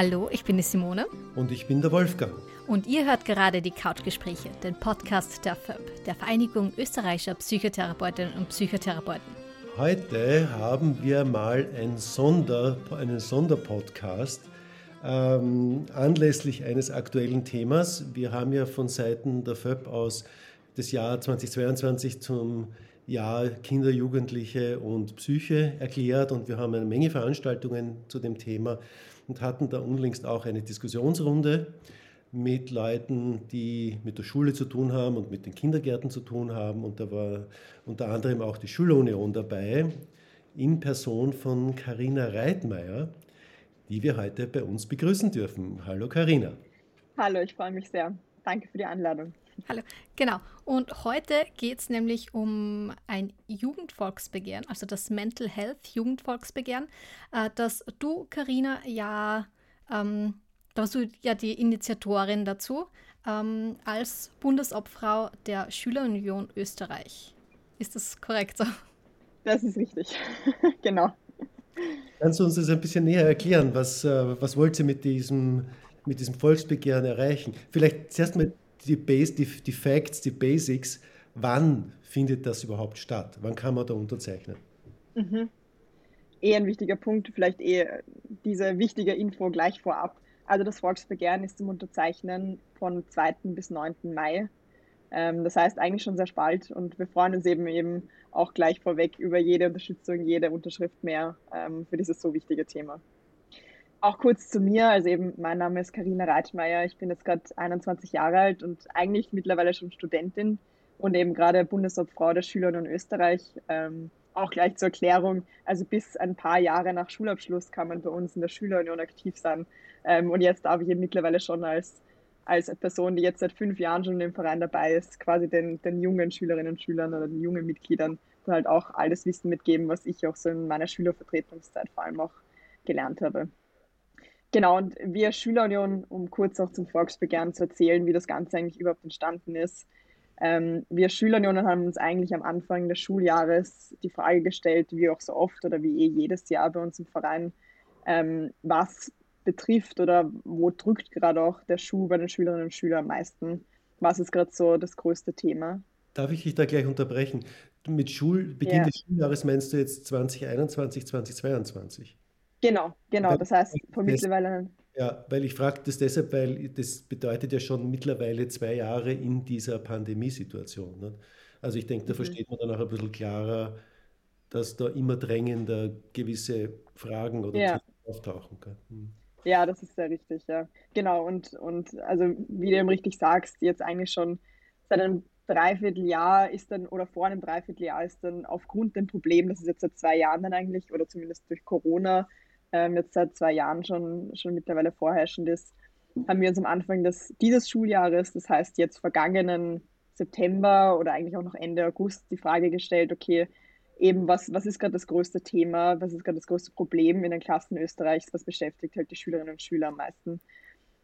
Hallo, ich bin die Simone. Und ich bin der Wolfgang. Und ihr hört gerade die Couchgespräche, den Podcast der FÖB, der Vereinigung österreichischer Psychotherapeutinnen und Psychotherapeuten. Heute haben wir mal ein Sonder, einen Sonderpodcast ähm, anlässlich eines aktuellen Themas. Wir haben ja von Seiten der FÖB aus das Jahr 2022 zum Jahr Kinder, Jugendliche und Psyche erklärt und wir haben eine Menge Veranstaltungen zu dem Thema und hatten da unlängst auch eine Diskussionsrunde mit Leuten, die mit der Schule zu tun haben und mit den Kindergärten zu tun haben. Und da war unter anderem auch die Schulunion dabei, in Person von Karina Reitmeier, die wir heute bei uns begrüßen dürfen. Hallo Karina. Hallo, ich freue mich sehr. Danke für die Einladung. Hallo, genau. Und heute geht es nämlich um ein Jugendvolksbegehren, also das Mental Health Jugendvolksbegehren, äh, das du, Karina, ja, ähm, da warst du ja die Initiatorin dazu, ähm, als Bundesobfrau der Schülerunion Österreich. Ist das korrekt so? Das ist richtig, genau. Kannst du uns das ein bisschen näher erklären? Was, äh, was wollt ihr mit diesem, mit diesem Volksbegehren erreichen? Vielleicht zuerst mal die, Base, die, die Facts, die Basics, wann findet das überhaupt statt? Wann kann man da unterzeichnen? Mhm. Eh ein wichtiger Punkt, vielleicht eh diese wichtige Info gleich vorab. Also das Volksbegehren ist zum Unterzeichnen von 2. bis 9. Mai. Ähm, das heißt eigentlich schon sehr bald und wir freuen uns eben eben auch gleich vorweg über jede Unterstützung, jede Unterschrift mehr ähm, für dieses so wichtige Thema. Auch kurz zu mir, also eben mein Name ist Karina Reitmeier, ich bin jetzt gerade 21 Jahre alt und eigentlich mittlerweile schon Studentin und eben gerade Bundesobfrau der Schüler in Österreich. Ähm, auch gleich zur Erklärung, also bis ein paar Jahre nach Schulabschluss kann man bei uns in der Schülerunion aktiv sein. Ähm, und jetzt darf ich eben mittlerweile schon als, als Person, die jetzt seit fünf Jahren schon im Verein dabei ist, quasi den, den jungen Schülerinnen und Schülern oder den jungen Mitgliedern dann halt auch alles Wissen mitgeben, was ich auch so in meiner Schülervertretungszeit vor allem auch gelernt habe. Genau, und wir Schülerunion, um kurz auch zum Volksbegehren zu erzählen, wie das Ganze eigentlich überhaupt entstanden ist. Ähm, wir Schülerunionen haben uns eigentlich am Anfang des Schuljahres die Frage gestellt, wie auch so oft oder wie eh jedes Jahr bei uns im Verein, ähm, was betrifft oder wo drückt gerade auch der Schuh bei den Schülerinnen und Schülern am meisten? Was ist gerade so das größte Thema? Darf ich dich da gleich unterbrechen? Mit Schul Beginn des Schuljahres meinst du jetzt 2021, 2022? Genau, genau. Das heißt, von mittlerweile. Ja, weil ich frage das deshalb, weil das bedeutet ja schon mittlerweile zwei Jahre in dieser Pandemiesituation. Ne? Also ich denke, da mhm. versteht man dann auch ein bisschen klarer, dass da immer drängender gewisse Fragen oder ja. auftauchen können. Mhm. Ja, das ist sehr richtig, ja. Genau, und, und also wie du eben richtig sagst, jetzt eigentlich schon seit einem Dreivierteljahr ist dann, oder vor einem Dreivierteljahr ist dann aufgrund dem Problem, das ist jetzt seit zwei Jahren dann eigentlich, oder zumindest durch Corona, ähm, jetzt seit zwei Jahren schon, schon mittlerweile vorherrschend ist, haben wir uns am Anfang des, dieses Schuljahres, das heißt jetzt vergangenen September oder eigentlich auch noch Ende August, die Frage gestellt, okay, eben was, was ist gerade das größte Thema, was ist gerade das größte Problem in den Klassen Österreichs, was beschäftigt halt die Schülerinnen und Schüler am meisten.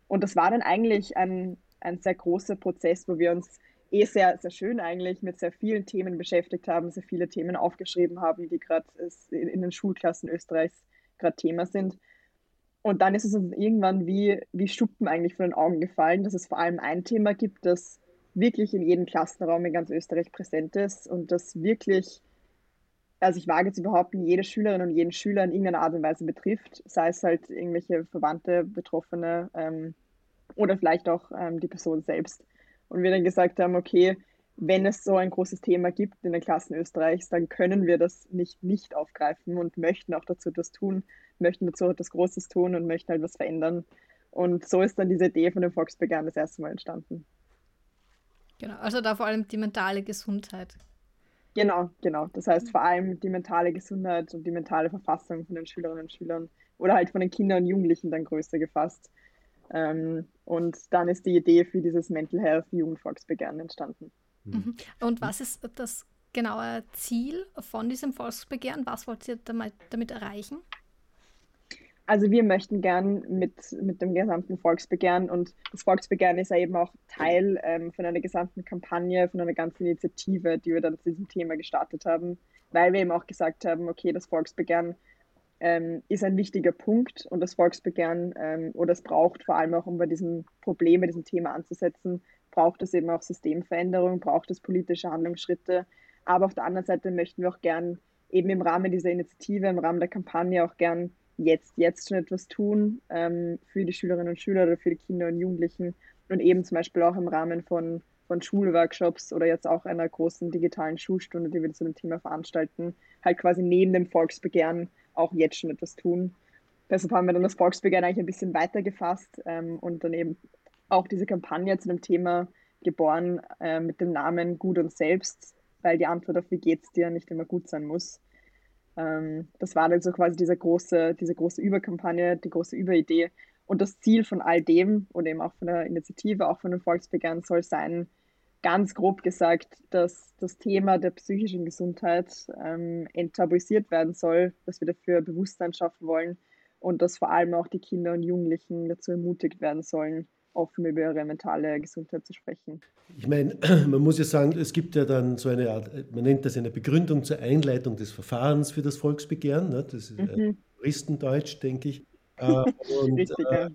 Und das war dann eigentlich ein, ein sehr großer Prozess, wo wir uns eh sehr, sehr schön eigentlich mit sehr vielen Themen beschäftigt haben, sehr viele Themen aufgeschrieben haben, die gerade in den Schulklassen Österreichs gerade Thema sind. Und dann ist es uns irgendwann wie, wie Schuppen eigentlich von den Augen gefallen, dass es vor allem ein Thema gibt, das wirklich in jedem Klassenraum in ganz Österreich präsent ist und das wirklich, also ich wage zu behaupten, jede Schülerin und jeden Schüler in irgendeiner Art und Weise betrifft, sei es halt irgendwelche Verwandte, Betroffene ähm, oder vielleicht auch ähm, die Person selbst. Und wir dann gesagt haben, okay, wenn es so ein großes Thema gibt in den Klassen Österreichs, dann können wir das nicht nicht aufgreifen und möchten auch dazu etwas tun, möchten dazu etwas Großes tun und möchten halt was verändern. Und so ist dann diese Idee von dem Volksbegehren das erste Mal entstanden. Genau, also da vor allem die mentale Gesundheit. Genau, genau. Das heißt vor allem die mentale Gesundheit und die mentale Verfassung von den Schülerinnen und Schülern oder halt von den Kindern und Jugendlichen dann größer gefasst. Ähm, und dann ist die Idee für dieses Mental Health Jugendvolksbegehren entstanden. Mhm. mhm. Und was ist das genaue Ziel von diesem Volksbegehren? Was wollt ihr damit, damit erreichen? Also wir möchten gern mit, mit dem gesamten Volksbegehren und das Volksbegehren ist ja eben auch Teil ähm, von einer gesamten Kampagne, von einer ganzen Initiative, die wir dann zu diesem Thema gestartet haben, weil wir eben auch gesagt haben, okay, das Volksbegehren ähm, ist ein wichtiger Punkt und das Volksbegehren ähm, oder es braucht vor allem auch, um bei diesem Problem, bei diesem Thema anzusetzen, braucht es eben auch Systemveränderung, braucht es politische Handlungsschritte. Aber auf der anderen Seite möchten wir auch gern eben im Rahmen dieser Initiative, im Rahmen der Kampagne auch gern jetzt, jetzt schon etwas tun ähm, für die Schülerinnen und Schüler oder für die Kinder und Jugendlichen und eben zum Beispiel auch im Rahmen von, von Schulworkshops oder jetzt auch einer großen digitalen Schulstunde, die wir zu dem Thema veranstalten, halt quasi neben dem Volksbegehren auch jetzt schon etwas tun. Deshalb haben wir dann das Volksbegehren eigentlich ein bisschen weiter gefasst ähm, und dann eben auch diese Kampagne zu dem Thema geboren äh, mit dem Namen Gut und Selbst, weil die Antwort auf wie geht's dir nicht immer gut sein muss. Ähm, das war dann so quasi diese große, diese große Überkampagne, die große Überidee. Und das Ziel von all dem und eben auch von der Initiative, auch von dem Volksbegehren soll sein, ganz grob gesagt, dass das Thema der psychischen Gesundheit ähm, enttabuisiert werden soll, dass wir dafür Bewusstsein schaffen wollen und dass vor allem auch die Kinder und Jugendlichen dazu ermutigt werden sollen, offen über ihre mentale Gesundheit zu sprechen. Ich meine, man muss ja sagen, es gibt ja dann so eine Art, man nennt das eine Begründung zur Einleitung des Verfahrens für das Volksbegehren. Ne? Das ist mhm. Juristendeutsch, denke ich. Äh, und, Richtig, ja. Äh,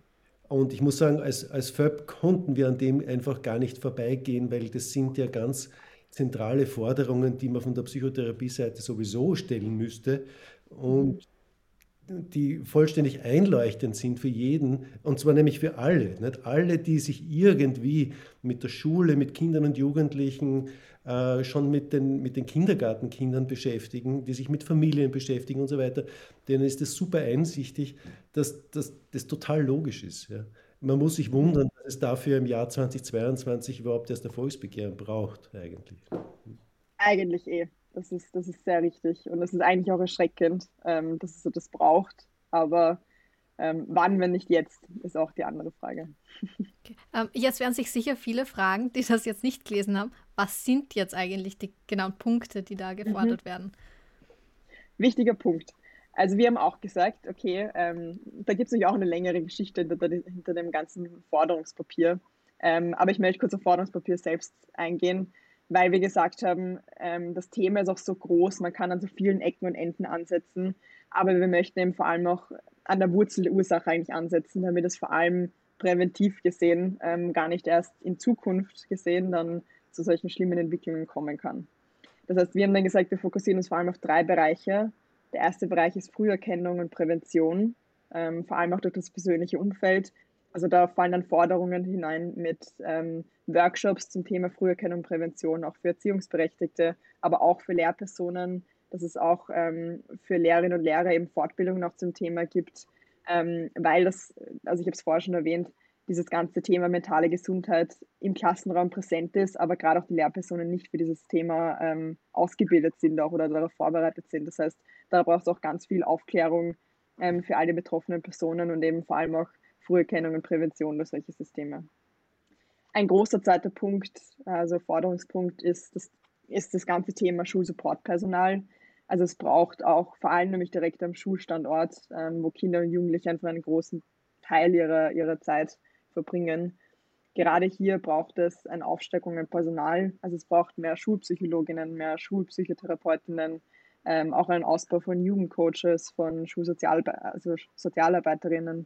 und ich muss sagen, als, als FÖB konnten wir an dem einfach gar nicht vorbeigehen, weil das sind ja ganz zentrale Forderungen, die man von der Psychotherapie-Seite sowieso stellen müsste. Und die vollständig einleuchtend sind für jeden, und zwar nämlich für alle. Nicht? Alle, die sich irgendwie mit der Schule, mit Kindern und Jugendlichen, äh, schon mit den, mit den Kindergartenkindern beschäftigen, die sich mit Familien beschäftigen und so weiter, denen ist es super einsichtig, dass, dass das total logisch ist. Ja. Man muss sich wundern, dass es dafür im Jahr 2022 überhaupt erst Erfolgsbegehren braucht, eigentlich. Eigentlich eh. Das ist, das ist sehr richtig. Und das ist eigentlich auch erschreckend, ähm, dass es so das braucht. Aber ähm, wann, wenn nicht jetzt, ist auch die andere Frage. Okay. Ähm, jetzt werden sich sicher viele fragen, die das jetzt nicht gelesen haben. Was sind jetzt eigentlich die genauen Punkte, die da gefordert mhm. werden? Wichtiger Punkt. Also wir haben auch gesagt, okay, ähm, da gibt es natürlich auch eine längere Geschichte hinter, hinter dem ganzen Forderungspapier. Ähm, aber ich möchte kurz auf Forderungspapier selbst eingehen, weil wir gesagt haben, ähm, das Thema ist auch so groß, man kann an so vielen Ecken und Enden ansetzen, aber wir möchten eben vor allem auch an der Wurzel der Ursache eigentlich ansetzen, damit es vor allem präventiv gesehen, ähm, gar nicht erst in Zukunft gesehen, dann zu solchen schlimmen Entwicklungen kommen kann. Das heißt, wir haben dann gesagt, wir fokussieren uns vor allem auf drei Bereiche. Der erste Bereich ist Früherkennung und Prävention, ähm, vor allem auch durch das persönliche Umfeld. Also da fallen dann Forderungen hinein mit ähm, Workshops zum Thema Früherkennung und Prävention, auch für Erziehungsberechtigte, aber auch für Lehrpersonen, dass es auch ähm, für Lehrerinnen und Lehrer eben Fortbildungen auch zum Thema gibt, ähm, weil das, also ich habe es vorher schon erwähnt, dieses ganze Thema mentale Gesundheit im Klassenraum präsent ist, aber gerade auch die Lehrpersonen nicht für dieses Thema ähm, ausgebildet sind auch oder darauf vorbereitet sind. Das heißt, da braucht es auch ganz viel Aufklärung ähm, für alle betroffenen Personen und eben vor allem auch Früherkennung und Prävention durch solche Systeme. Ein großer zweiter Punkt, also Forderungspunkt, ist das, ist das ganze Thema Schulsupportpersonal. Also es braucht auch vor allem nämlich direkt am Schulstandort, ähm, wo Kinder und Jugendliche einfach einen großen Teil ihrer, ihrer Zeit verbringen. Gerade hier braucht es eine Aufsteckung im Personal. Also es braucht mehr Schulpsychologinnen, mehr Schulpsychotherapeutinnen, ähm, auch einen Ausbau von Jugendcoaches, von Schulsozialarbeiterinnen also Sozialarbeiterinnen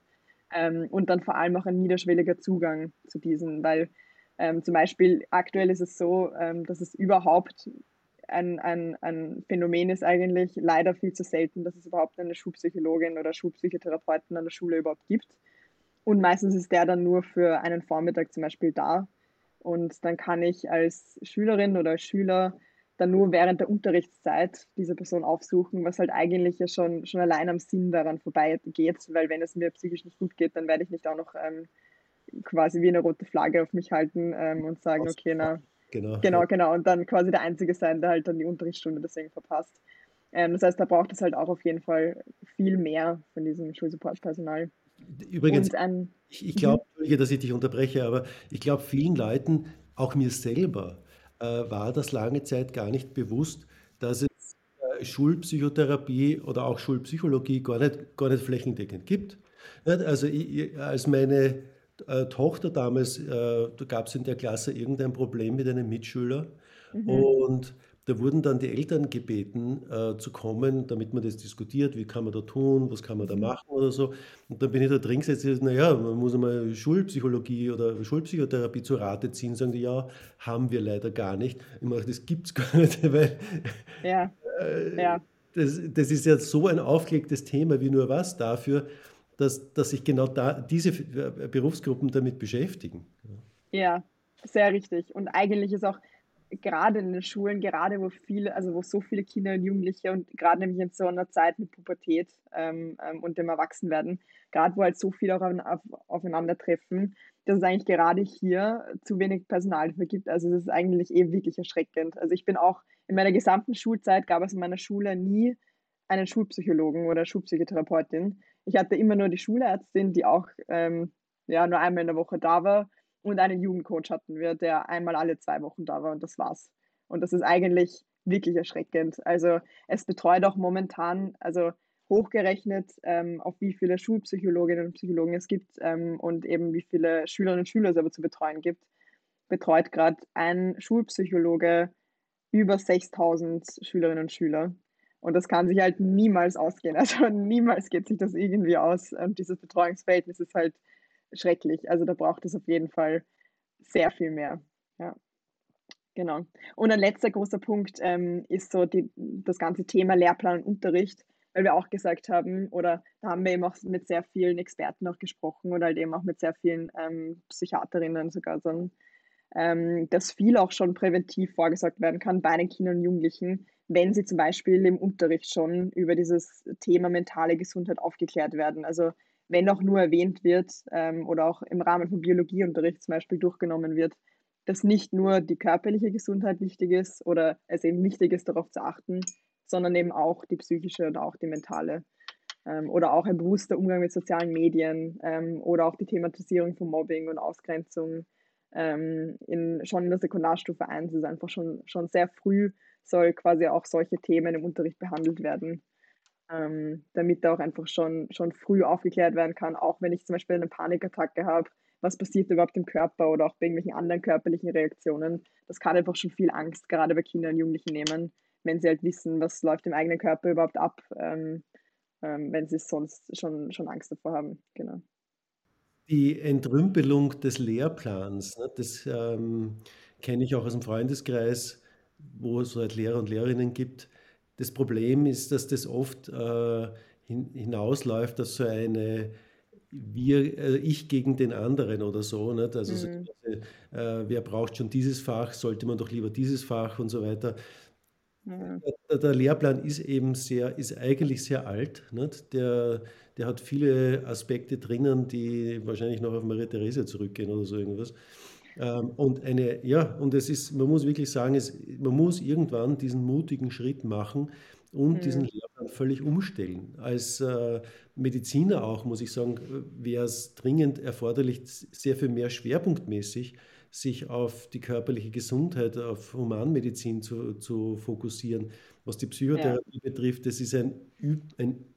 ähm, und dann vor allem auch ein niederschwelliger Zugang zu diesen, weil ähm, zum Beispiel aktuell ist es so, ähm, dass es überhaupt ein, ein, ein Phänomen ist eigentlich leider viel zu selten, dass es überhaupt eine Schulpsychologin oder Schulpsychotherapeuten an der Schule überhaupt gibt. Und meistens ist der dann nur für einen Vormittag zum Beispiel da. Und dann kann ich als Schülerin oder als Schüler dann nur während der Unterrichtszeit diese Person aufsuchen, was halt eigentlich ja schon, schon allein am Sinn daran vorbeigeht, weil wenn es mir psychisch nicht gut geht, dann werde ich nicht auch noch ähm, quasi wie eine rote Flagge auf mich halten ähm, und sagen, okay, na, genau. genau, genau, und dann quasi der Einzige sein, der halt dann die Unterrichtsstunde deswegen verpasst. Ähm, das heißt, da braucht es halt auch auf jeden Fall viel mehr von diesem Schulsupportpersonal. Übrigens, ich, ich glaube, mhm. dass ich dich unterbreche, aber ich glaube, vielen Leuten, auch mir selber, war das lange Zeit gar nicht bewusst, dass es äh, Schulpsychotherapie oder auch Schulpsychologie gar nicht, gar nicht flächendeckend gibt. Also ich, als meine äh, Tochter damals, äh, da gab es in der Klasse irgendein Problem mit einem Mitschüler mhm. und da wurden dann die Eltern gebeten äh, zu kommen, damit man das diskutiert, wie kann man da tun, was kann man da mhm. machen oder so. Und dann bin ich da drin gesetzt, naja, man muss einmal Schulpsychologie oder Schulpsychotherapie zu Rate ziehen, sagen die, ja, haben wir leider gar nicht. Ich mache, das gibt es gar nicht, weil ja. Äh, ja. Das, das ist ja so ein aufgelegtes Thema wie nur was dafür, dass, dass sich genau da diese Berufsgruppen damit beschäftigen. Ja, sehr richtig. Und eigentlich ist auch gerade in den Schulen, gerade wo viele, also wo so viele Kinder und Jugendliche und gerade nämlich in so einer Zeit mit Pubertät ähm, ähm, und dem Erwachsenwerden, gerade wo halt so viele auf, aufeinandertreffen, dass es eigentlich gerade hier zu wenig Personal dafür gibt. Also es ist eigentlich eh wirklich erschreckend. Also ich bin auch in meiner gesamten Schulzeit gab es in meiner Schule nie einen Schulpsychologen oder Schulpsychotherapeutin. Ich hatte immer nur die Schulärztin, die auch ähm, ja, nur einmal in der Woche da war und einen Jugendcoach hatten wir, der einmal alle zwei Wochen da war und das war's. Und das ist eigentlich wirklich erschreckend. Also es betreut auch momentan, also hochgerechnet, ähm, auf wie viele Schulpsychologinnen und Psychologen es gibt ähm, und eben wie viele Schülerinnen und Schüler es aber zu betreuen gibt, betreut gerade ein Schulpsychologe über 6000 Schülerinnen und Schüler. Und das kann sich halt niemals ausgehen. Also niemals geht sich das irgendwie aus. Und dieses Betreuungsverhältnis ist halt schrecklich. Also da braucht es auf jeden Fall sehr viel mehr. Ja. Genau. Und ein letzter großer Punkt ähm, ist so die, das ganze Thema Lehrplan und Unterricht, weil wir auch gesagt haben, oder da haben wir eben auch mit sehr vielen Experten auch gesprochen oder halt eben auch mit sehr vielen ähm, Psychiaterinnen sogar, so, ähm, dass viel auch schon präventiv vorgesorgt werden kann bei den Kindern und Jugendlichen, wenn sie zum Beispiel im Unterricht schon über dieses Thema mentale Gesundheit aufgeklärt werden. Also wenn auch nur erwähnt wird ähm, oder auch im Rahmen von Biologieunterricht zum Beispiel durchgenommen wird, dass nicht nur die körperliche Gesundheit wichtig ist oder es eben wichtig ist, darauf zu achten, sondern eben auch die psychische und auch die mentale. Ähm, oder auch ein bewusster Umgang mit sozialen Medien ähm, oder auch die Thematisierung von Mobbing und Ausgrenzung ähm, in, schon in der Sekundarstufe 1 ist einfach schon, schon sehr früh, soll quasi auch solche Themen im Unterricht behandelt werden ähm, damit da auch einfach schon, schon früh aufgeklärt werden kann, auch wenn ich zum Beispiel eine Panikattacke habe, was passiert überhaupt im Körper oder auch bei irgendwelchen anderen körperlichen Reaktionen. Das kann einfach schon viel Angst, gerade bei Kindern und Jugendlichen nehmen, wenn sie halt wissen, was läuft im eigenen Körper überhaupt ab, ähm, ähm, wenn sie sonst schon, schon Angst davor haben. Genau. Die Entrümpelung des Lehrplans, ne, das ähm, kenne ich auch aus dem Freundeskreis, wo es halt Lehrer und Lehrerinnen gibt, das Problem ist, dass das oft äh, hin, hinausläuft, dass so eine wir, äh, ich gegen den anderen oder so. Nicht? Also mhm. so, äh, wer braucht schon dieses Fach, sollte man doch lieber dieses Fach und so weiter. Mhm. Der, der, Lehrplan ist eben sehr, ist eigentlich sehr alt. Nicht? Der, der hat viele Aspekte drinnen, die wahrscheinlich noch auf Maria Therese zurückgehen oder so irgendwas. Ähm, und eine, ja, und es ist, man muss wirklich sagen, es, man muss irgendwann diesen mutigen Schritt machen und mhm. diesen Lehrplan völlig umstellen. Als äh, Mediziner auch, muss ich sagen, wäre es dringend erforderlich, sehr viel mehr schwerpunktmäßig sich auf die körperliche Gesundheit, auf Humanmedizin zu, zu fokussieren. Was die Psychotherapie ja. betrifft, das ist ein, ein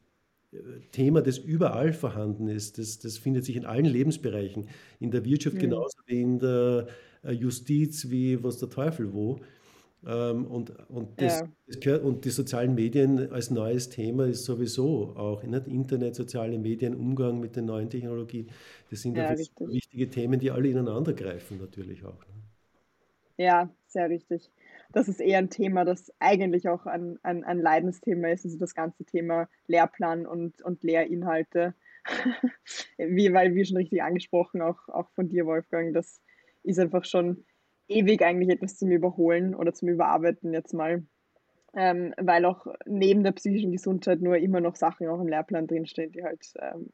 Thema, das überall vorhanden ist. Das, das findet sich in allen Lebensbereichen, in der Wirtschaft mhm. genauso wie in der äh, Justiz, wie was der Teufel wo. Ähm, und, und, das, ja. das gehört, und die sozialen Medien als neues Thema ist sowieso auch nicht? Internet, soziale Medien, Umgang mit den neuen Technologien. Das sind ja, wichtige Themen, die alle ineinander greifen natürlich auch. Ne? Ja, sehr richtig das ist eher ein Thema, das eigentlich auch ein, ein, ein Leidensthema ist, also das ganze Thema Lehrplan und, und Lehrinhalte. wie, weil, wie schon richtig angesprochen, auch, auch von dir, Wolfgang, das ist einfach schon ewig eigentlich etwas zum Überholen oder zum Überarbeiten jetzt mal. Ähm, weil auch neben der psychischen Gesundheit nur immer noch Sachen auch im Lehrplan drinstehen, die halt ähm,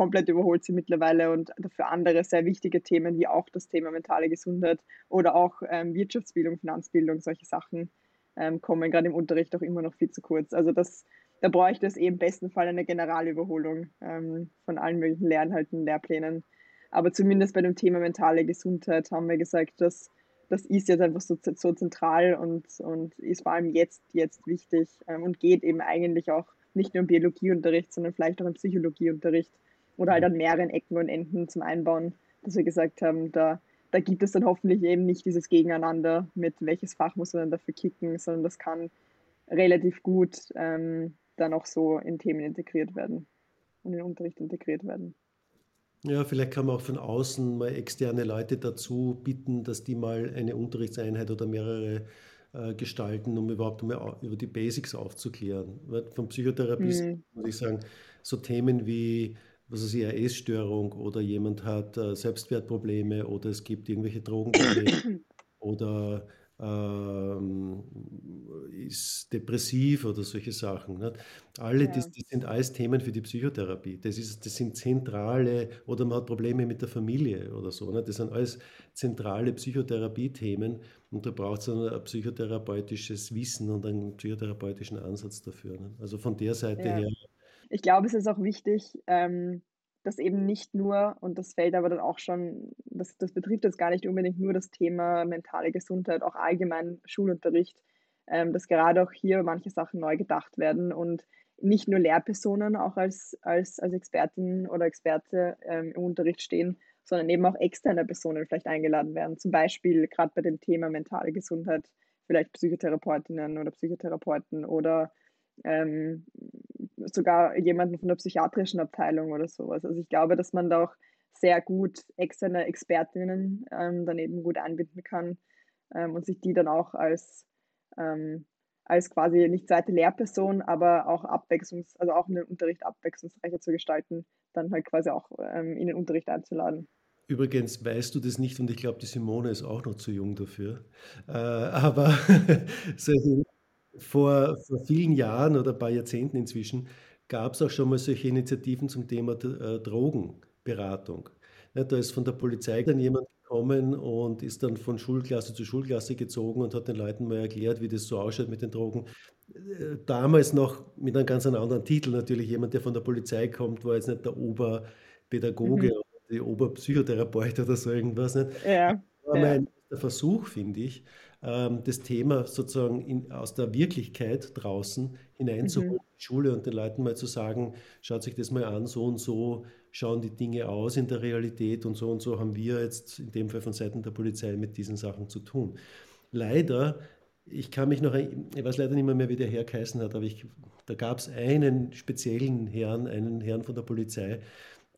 komplett überholt sie mittlerweile und dafür andere sehr wichtige Themen wie auch das Thema mentale Gesundheit oder auch ähm, Wirtschaftsbildung, Finanzbildung, solche Sachen ähm, kommen gerade im Unterricht auch immer noch viel zu kurz. Also das, da bräuchte es eben im besten Fall eine Generalüberholung ähm, von allen möglichen Lernhalten, Lehrplänen. Aber zumindest bei dem Thema mentale Gesundheit haben wir gesagt, dass das ist jetzt einfach so, so zentral und, und ist vor allem jetzt, jetzt wichtig ähm, und geht eben eigentlich auch nicht nur im Biologieunterricht, sondern vielleicht auch im Psychologieunterricht oder halt an mehreren Ecken und Enden zum Einbauen, dass wir gesagt haben, da, da gibt es dann hoffentlich eben nicht dieses Gegeneinander mit welches Fach muss man dann dafür kicken, sondern das kann relativ gut ähm, dann auch so in Themen integriert werden und in den Unterricht integriert werden. Ja, vielleicht kann man auch von außen mal externe Leute dazu bitten, dass die mal eine Unterrichtseinheit oder mehrere äh, gestalten, um überhaupt mal über die Basics aufzuklären. Von Psychotherapie mhm. muss ich sagen, so Themen wie was ist eine Essstörung oder jemand hat äh, Selbstwertprobleme oder es gibt irgendwelche Drogenprobleme oder ähm, ist depressiv oder solche Sachen. Nicht? Alle, ja. das, das, sind alles Themen für die Psychotherapie. Das, ist, das sind zentrale, oder man hat Probleme mit der Familie oder so. Nicht? Das sind alles zentrale Psychotherapie-Themen und da braucht es ein, psychotherapeutisches Wissen und einen psychotherapeutischen Ansatz dafür. Nicht? Also von der Seite ja. her. Ich glaube, es ist auch wichtig, ähm, dass eben nicht nur, und das fällt aber dann auch schon, das, das betrifft jetzt gar nicht unbedingt nur das Thema mentale Gesundheit, auch allgemein Schulunterricht, ähm, dass gerade auch hier manche Sachen neu gedacht werden und nicht nur Lehrpersonen auch als, als, als Expertin oder Experte ähm, im Unterricht stehen, sondern eben auch externe Personen vielleicht eingeladen werden. Zum Beispiel gerade bei dem Thema mentale Gesundheit, vielleicht Psychotherapeutinnen oder Psychotherapeuten oder ähm, sogar jemanden von der psychiatrischen Abteilung oder sowas. Also ich glaube, dass man da auch sehr gut externe Expertinnen ähm, daneben gut einbinden kann ähm, und sich die dann auch als, ähm, als quasi nicht zweite Lehrperson, aber auch abwechslungs-, also auch in den Unterricht abwechslungsreicher zu gestalten, dann halt quasi auch ähm, in den Unterricht einzuladen. Übrigens weißt du das nicht und ich glaube, die Simone ist auch noch zu jung dafür. Äh, aber solche vor, vor vielen Jahren oder ein paar Jahrzehnten inzwischen gab es auch schon mal solche Initiativen zum Thema äh, Drogenberatung. Ja, da ist von der Polizei dann jemand gekommen und ist dann von Schulklasse zu Schulklasse gezogen und hat den Leuten mal erklärt, wie das so ausschaut mit den Drogen. Äh, damals noch mit einem ganz anderen Titel natürlich. Jemand, der von der Polizei kommt, war jetzt nicht der Oberpädagoge mhm. oder der Oberpsychotherapeut oder so irgendwas. Nicht? Ja. Das war ja. mein Versuch, finde ich, ähm, das Thema sozusagen in, aus der Wirklichkeit draußen hineinzuholen mhm. in die Schule und den Leuten mal zu sagen, schaut sich das mal an, so und so schauen die Dinge aus in der Realität und so und so haben wir jetzt in dem Fall von Seiten der Polizei mit diesen Sachen zu tun. Leider, ich kann mich noch, ich weiß leider nicht mehr, mehr wie der Herr geheißen hat, aber ich, da gab es einen speziellen Herrn, einen Herrn von der Polizei,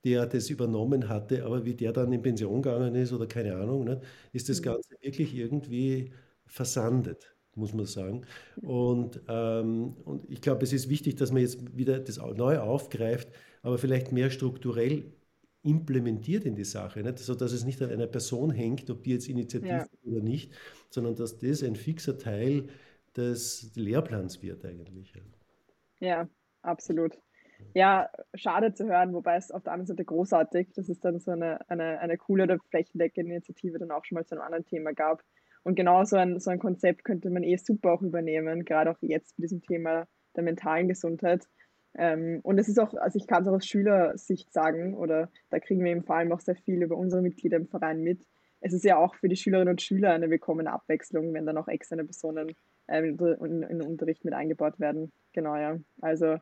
der das übernommen hatte, aber wie der dann in Pension gegangen ist oder keine Ahnung, ne, ist das mhm. Ganze wirklich irgendwie versandet, muss man sagen. Und, ähm, und ich glaube, es ist wichtig, dass man jetzt wieder das neu aufgreift, aber vielleicht mehr strukturell implementiert in die Sache, nicht? sodass es nicht an einer Person hängt, ob die jetzt Initiative ja. oder nicht, sondern dass das ein fixer Teil des Lehrplans wird eigentlich. Ja, absolut. Ja, schade zu hören, wobei es auf der anderen Seite großartig, dass es dann so eine, eine, eine coole oder flächendeckende Initiative dann auch schon mal zu einem anderen Thema gab. Und genau so ein, so ein Konzept könnte man eh super auch übernehmen, gerade auch jetzt mit diesem Thema der mentalen Gesundheit. Ähm, und es ist auch, also ich kann es auch aus Schülersicht sagen, oder da kriegen wir im vor allem auch sehr viel über unsere Mitglieder im Verein mit. Es ist ja auch für die Schülerinnen und Schüler eine willkommene Abwechslung, wenn dann auch externe Personen ähm, in, in den Unterricht mit eingebaut werden. Genau, ja. Also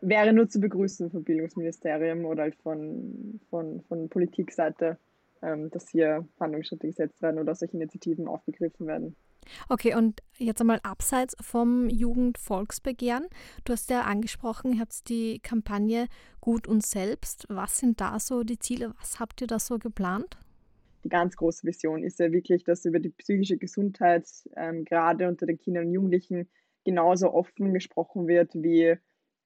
wäre nur zu begrüßen vom Bildungsministerium oder halt von, von, von Politikseite ähm, dass hier Handlungsschritte gesetzt werden oder solche Initiativen aufgegriffen werden. Okay, und jetzt einmal abseits vom Jugendvolksbegehren. Du hast ja angesprochen, ihr habt die Kampagne Gut und Selbst. Was sind da so die Ziele? Was habt ihr da so geplant? Die ganz große Vision ist ja wirklich, dass über die psychische Gesundheit ähm, gerade unter den Kindern und Jugendlichen genauso offen gesprochen wird wie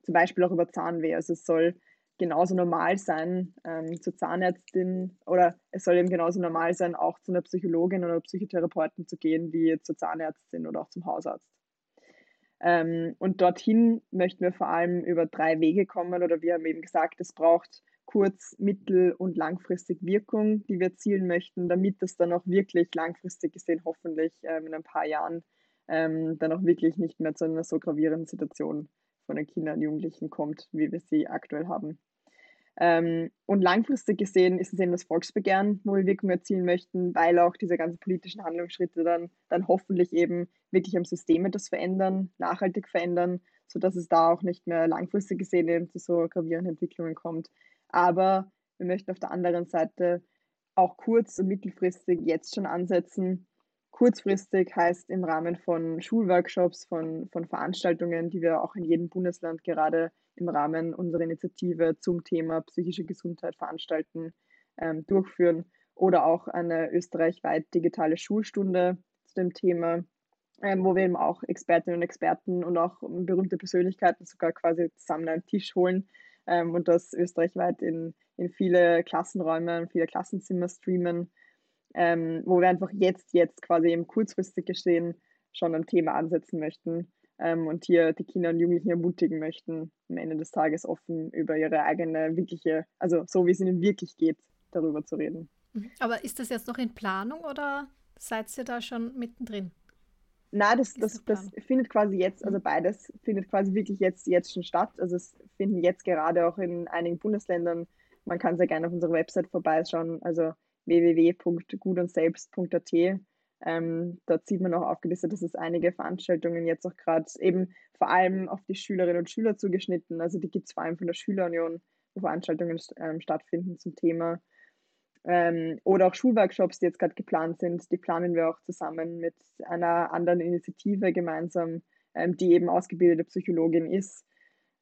zum Beispiel auch über Zahnweh. Also es soll genauso normal sein, ähm, zur Zahnärztin oder es soll eben genauso normal sein, auch zu einer Psychologin oder Psychotherapeuten zu gehen, wie zur Zahnärztin oder auch zum Hausarzt. Ähm, und dorthin möchten wir vor allem über drei Wege kommen oder wir haben eben gesagt, es braucht kurz-, mittel- und langfristig Wirkung, die wir erzielen möchten, damit es dann auch wirklich langfristig gesehen hoffentlich ähm, in ein paar Jahren ähm, dann auch wirklich nicht mehr zu einer so gravierenden Situation von den Kindern und Jugendlichen kommt, wie wir sie aktuell haben. Ähm, und langfristig gesehen ist es eben das Volksbegehren, wo wir Wirkung erzielen möchten, weil auch diese ganzen politischen Handlungsschritte dann, dann hoffentlich eben wirklich am System etwas verändern, nachhaltig verändern, sodass es da auch nicht mehr langfristig gesehen eben zu so gravierenden Entwicklungen kommt. Aber wir möchten auf der anderen Seite auch kurz- und mittelfristig jetzt schon ansetzen. Kurzfristig heißt im Rahmen von Schulworkshops, von, von Veranstaltungen, die wir auch in jedem Bundesland gerade im Rahmen unserer Initiative zum Thema psychische Gesundheit veranstalten, ähm, durchführen. Oder auch eine österreichweit digitale Schulstunde zu dem Thema, ähm, wo wir eben auch Expertinnen und Experten und auch berühmte Persönlichkeiten sogar quasi zusammen an den Tisch holen ähm, und das österreichweit in, in viele Klassenräume und viele Klassenzimmer streamen ähm, wo wir einfach jetzt, jetzt quasi im kurzfristig gesehen schon ein Thema ansetzen möchten ähm, und hier die Kinder und Jugendlichen ermutigen möchten, am Ende des Tages offen über ihre eigene wirkliche, also so wie es ihnen wirklich geht, darüber zu reden. Mhm. Aber ist das jetzt noch in Planung oder seid ihr da schon mittendrin? Nein, das, das, das findet quasi jetzt, also mhm. beides findet quasi wirklich jetzt, jetzt schon statt. Also es finden jetzt gerade auch in einigen Bundesländern, man kann sehr gerne auf unserer Website vorbeischauen, also www.gutundselbst.at. Ähm, dort sieht man auch aufgelistet, dass es einige Veranstaltungen jetzt auch gerade eben vor allem auf die Schülerinnen und Schüler zugeschnitten, also die gibt es vor allem von der Schülerunion, wo Veranstaltungen ähm, stattfinden zum Thema. Ähm, oder auch Schulworkshops, die jetzt gerade geplant sind, die planen wir auch zusammen mit einer anderen Initiative gemeinsam, ähm, die eben ausgebildete Psychologin ist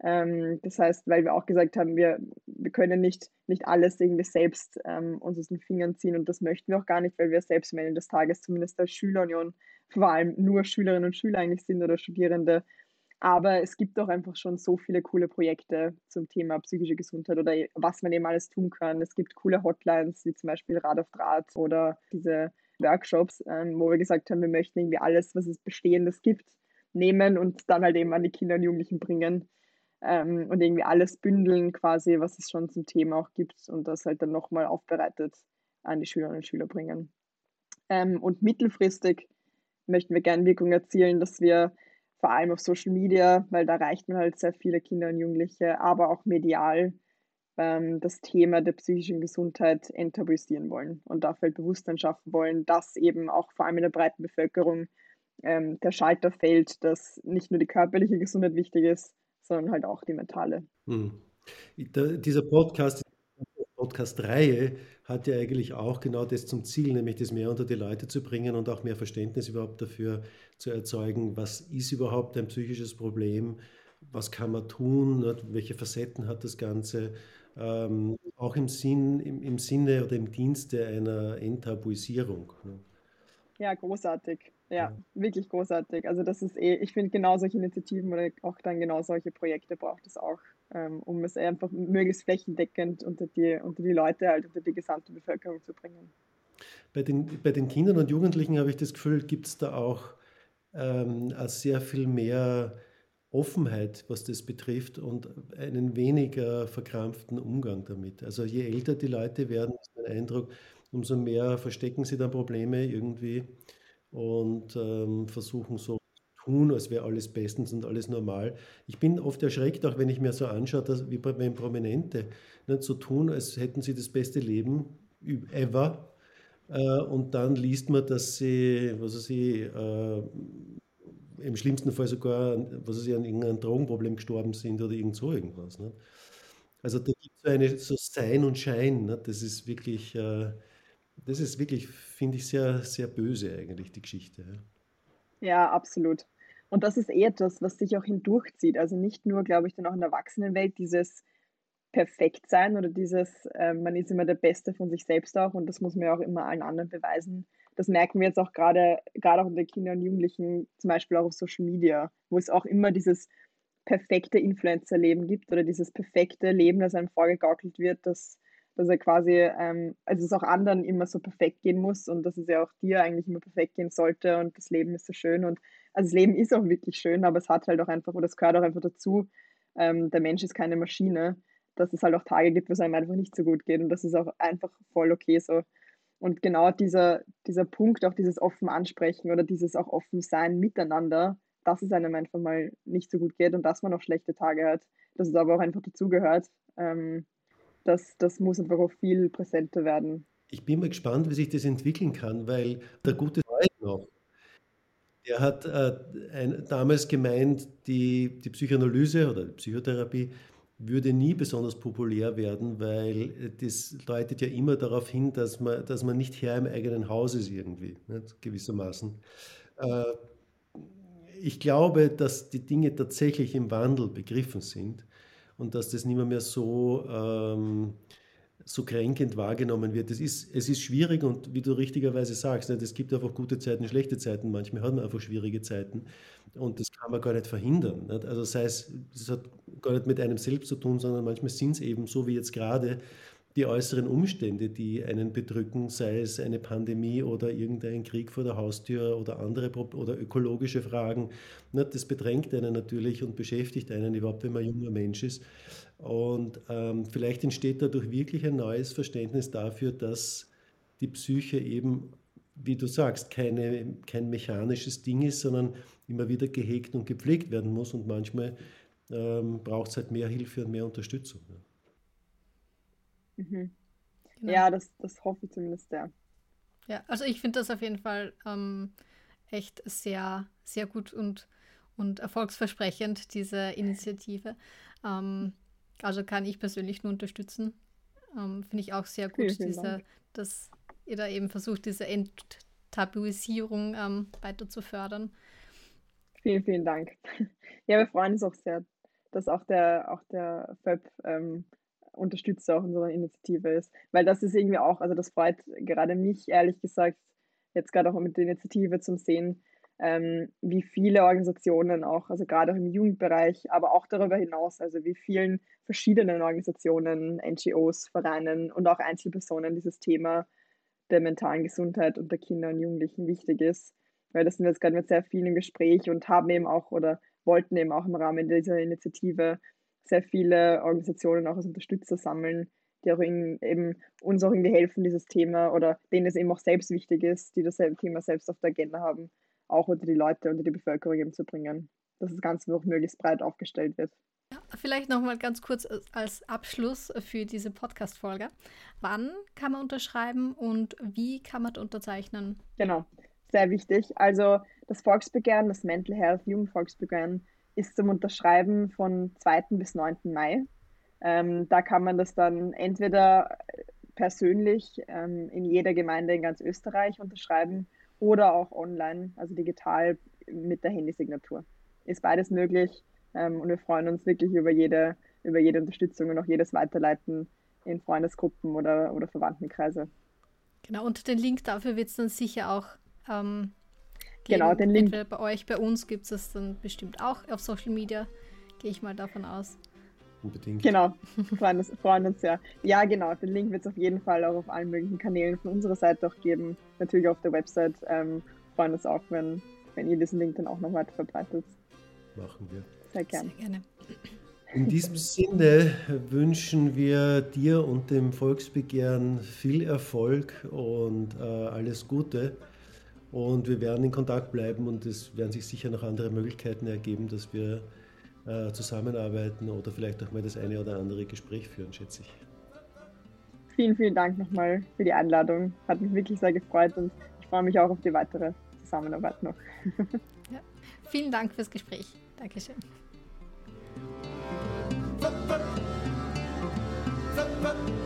ähm, das heißt, weil wir auch gesagt haben, wir, wir können nicht, nicht alles irgendwie selbst ähm, uns aus den Fingern ziehen und das möchten wir auch gar nicht, weil wir selbst am Ende des Tages zumindest als Schülerunion vor allem nur Schülerinnen und Schüler eigentlich sind oder Studierende. Aber es gibt auch einfach schon so viele coole Projekte zum Thema psychische Gesundheit oder was man eben alles tun kann. Es gibt coole Hotlines, wie zum Beispiel Rad auf Draht oder diese Workshops, ähm, wo wir gesagt haben, wir möchten irgendwie alles, was es Bestehendes gibt, nehmen und dann halt eben an die Kinder und Jugendlichen bringen ähm, und irgendwie alles bündeln quasi, was es schon zum Thema auch gibt und das halt dann nochmal aufbereitet an die Schülerinnen und Schüler bringen. Ähm, und mittelfristig möchten wir gerne Wirkung erzielen, dass wir vor allem auf Social Media, weil da erreicht man halt sehr viele Kinder und Jugendliche, aber auch medial ähm, das Thema der psychischen Gesundheit enttabuisieren wollen und dafür halt Bewusstsein schaffen wollen, dass eben auch vor allem in der breiten Bevölkerung ähm, der Schalter fällt, dass nicht nur die körperliche Gesundheit wichtig ist, sondern halt auch die mentale. Hm. Da, dieser Podcast, Podcast-Reihe hat ja eigentlich auch genau das zum Ziel, nämlich das mehr unter die Leute zu bringen und auch mehr Verständnis überhaupt dafür zu erzeugen, was ist überhaupt ein psychisches Problem, was kann man tun, welche Facetten hat das Ganze, ähm, auch im, Sinn, im, im Sinne oder im Dienste einer Enttabuisierung. Ne? Ja, großartig. Ja, wirklich großartig. Also das ist eh, ich finde genau solche Initiativen oder auch dann genau solche Projekte braucht es auch, ähm, um es einfach möglichst flächendeckend unter die, unter die Leute, halt unter die gesamte Bevölkerung zu bringen. Bei den, bei den Kindern und Jugendlichen habe ich das Gefühl, gibt es da auch ähm, sehr viel mehr Offenheit, was das betrifft und einen weniger verkrampften Umgang damit. Also je älter die Leute werden, ist mein Eindruck, umso mehr verstecken sie dann Probleme irgendwie und ähm, versuchen so zu tun, als wäre alles bestens und alles normal. Ich bin oft erschreckt, auch wenn ich mir so anschaue, dass, wie bei Prominente, nicht so tun, als hätten sie das beste Leben ever. Äh, und dann liest man, dass sie, was weiß ich, äh, im schlimmsten Fall sogar, was weiß ich, an irgendeinem Drogenproblem gestorben sind oder irgend so irgendwas. Nicht? Also da gibt es so eine so Sein und Schein. Nicht? Das ist wirklich äh, das ist wirklich, finde ich, sehr, sehr böse eigentlich, die Geschichte. Ja, absolut. Und das ist eh etwas, was sich auch hindurchzieht. Also nicht nur, glaube ich, dann auch in der Erwachsenenwelt dieses Perfektsein oder dieses, äh, man ist immer der Beste von sich selbst auch und das muss man ja auch immer allen anderen beweisen. Das merken wir jetzt auch gerade, gerade auch den Kindern und Jugendlichen, zum Beispiel auch auf Social Media, wo es auch immer dieses perfekte Influencer-Leben gibt oder dieses perfekte Leben, das einem vorgegaukelt wird, das dass er quasi, ähm, also es auch anderen immer so perfekt gehen muss und dass es ja auch dir eigentlich immer perfekt gehen sollte und das Leben ist so schön und also das Leben ist auch wirklich schön, aber es hat halt auch einfach, oder es gehört auch einfach dazu, ähm, der Mensch ist keine Maschine, dass es halt auch Tage gibt, wo es einem einfach nicht so gut geht und das ist auch einfach voll okay so. Und genau dieser, dieser Punkt, auch dieses offen ansprechen oder dieses auch offen sein miteinander, dass es einem einfach mal nicht so gut geht und dass man auch schlechte Tage hat, dass es aber auch einfach dazugehört. Ähm, das, das muss einfach auch viel präsenter werden. Ich bin mal gespannt, wie sich das entwickeln kann, weil der gute Freund noch, der hat äh, ein, damals gemeint, die, die Psychoanalyse oder die Psychotherapie würde nie besonders populär werden, weil das deutet ja immer darauf hin, dass man, dass man nicht Herr im eigenen Haus ist irgendwie, nicht? gewissermaßen. Äh, ich glaube, dass die Dinge tatsächlich im Wandel begriffen sind und dass das nicht mehr, mehr so, ähm, so kränkend wahrgenommen wird. Es ist, es ist schwierig und wie du richtigerweise sagst, nicht? es gibt einfach gute Zeiten, schlechte Zeiten. Manchmal hat man einfach schwierige Zeiten und das kann man gar nicht verhindern. Nicht? Also sei es, das hat gar nicht mit einem selbst zu tun, sondern manchmal sind es eben so wie jetzt gerade die äußeren Umstände, die einen bedrücken, sei es eine Pandemie oder irgendein Krieg vor der Haustür oder andere oder ökologische Fragen. Das bedrängt einen natürlich und beschäftigt einen überhaupt, wenn man junger Mensch ist. Und ähm, vielleicht entsteht dadurch wirklich ein neues Verständnis dafür, dass die Psyche eben, wie du sagst, keine, kein mechanisches Ding ist, sondern immer wieder gehegt und gepflegt werden muss. Und manchmal ähm, braucht es halt mehr Hilfe und mehr Unterstützung. Mhm. Genau. Ja, das, das hoffe ich zumindest sehr. Ja, also ich finde das auf jeden Fall ähm, echt sehr, sehr gut und, und erfolgsversprechend, diese Initiative. Ähm, also kann ich persönlich nur unterstützen. Ähm, finde ich auch sehr gut, vielen, vielen diese, dass ihr da eben versucht, diese Enttabuisierung ähm, weiter zu fördern. Vielen, vielen Dank. Ja, wir freuen uns auch sehr, dass auch der, auch der FÖB ähm, Unterstützer auch unserer Initiative ist. Weil das ist irgendwie auch, also das freut gerade mich, ehrlich gesagt, jetzt gerade auch mit der Initiative zum Sehen, ähm, wie viele Organisationen auch, also gerade auch im Jugendbereich, aber auch darüber hinaus, also wie vielen verschiedenen Organisationen, NGOs, Vereinen und auch Einzelpersonen dieses Thema der mentalen Gesundheit unter Kindern und Jugendlichen wichtig ist. Weil das sind wir jetzt gerade mit sehr vielen im Gespräch und haben eben auch oder wollten eben auch im Rahmen dieser Initiative sehr viele Organisationen auch als Unterstützer sammeln, die auch in, eben uns auch irgendwie helfen, dieses Thema oder denen es eben auch selbst wichtig ist, die das Thema selbst auf der Agenda haben, auch unter die Leute, unter die Bevölkerung eben zu bringen, dass das Ganze noch möglichst breit aufgestellt wird. Vielleicht nochmal ganz kurz als Abschluss für diese Podcast-Folge. Wann kann man unterschreiben und wie kann man unterzeichnen? Genau, sehr wichtig. Also das Volksbegehren, das Mental Health Jugendvolksbegehren ist zum Unterschreiben von 2. bis 9. Mai. Ähm, da kann man das dann entweder persönlich ähm, in jeder Gemeinde in ganz Österreich unterschreiben oder auch online, also digital mit der Handysignatur. Ist beides möglich ähm, und wir freuen uns wirklich über jede, über jede Unterstützung und auch jedes Weiterleiten in Freundesgruppen oder, oder Verwandtenkreise. Genau, und den Link dafür wird es dann sicher auch ähm, Genau, den Link. Entweder bei euch, bei uns gibt es dann bestimmt auch auf Social Media, gehe ich mal davon aus. Unbedingt. Genau, freuen uns, freuen uns sehr. Ja, genau, den Link wird es auf jeden Fall auch auf allen möglichen Kanälen von unserer Seite auch geben. Natürlich auf der Website. Ähm, freuen uns auch, wenn, wenn ihr diesen Link dann auch noch weiter verbreitet. Machen wir. Sehr gerne. Sehr gerne. In diesem Sinne wünschen wir dir und dem Volksbegehren viel Erfolg und äh, alles Gute. Und wir werden in Kontakt bleiben und es werden sich sicher noch andere Möglichkeiten ergeben, dass wir äh, zusammenarbeiten oder vielleicht auch mal das eine oder andere Gespräch führen, schätze ich. Vielen, vielen Dank nochmal für die Einladung. Hat mich wirklich sehr gefreut und ich freue mich auch auf die weitere Zusammenarbeit noch. ja. Vielen Dank fürs Gespräch. Dankeschön. Thank you.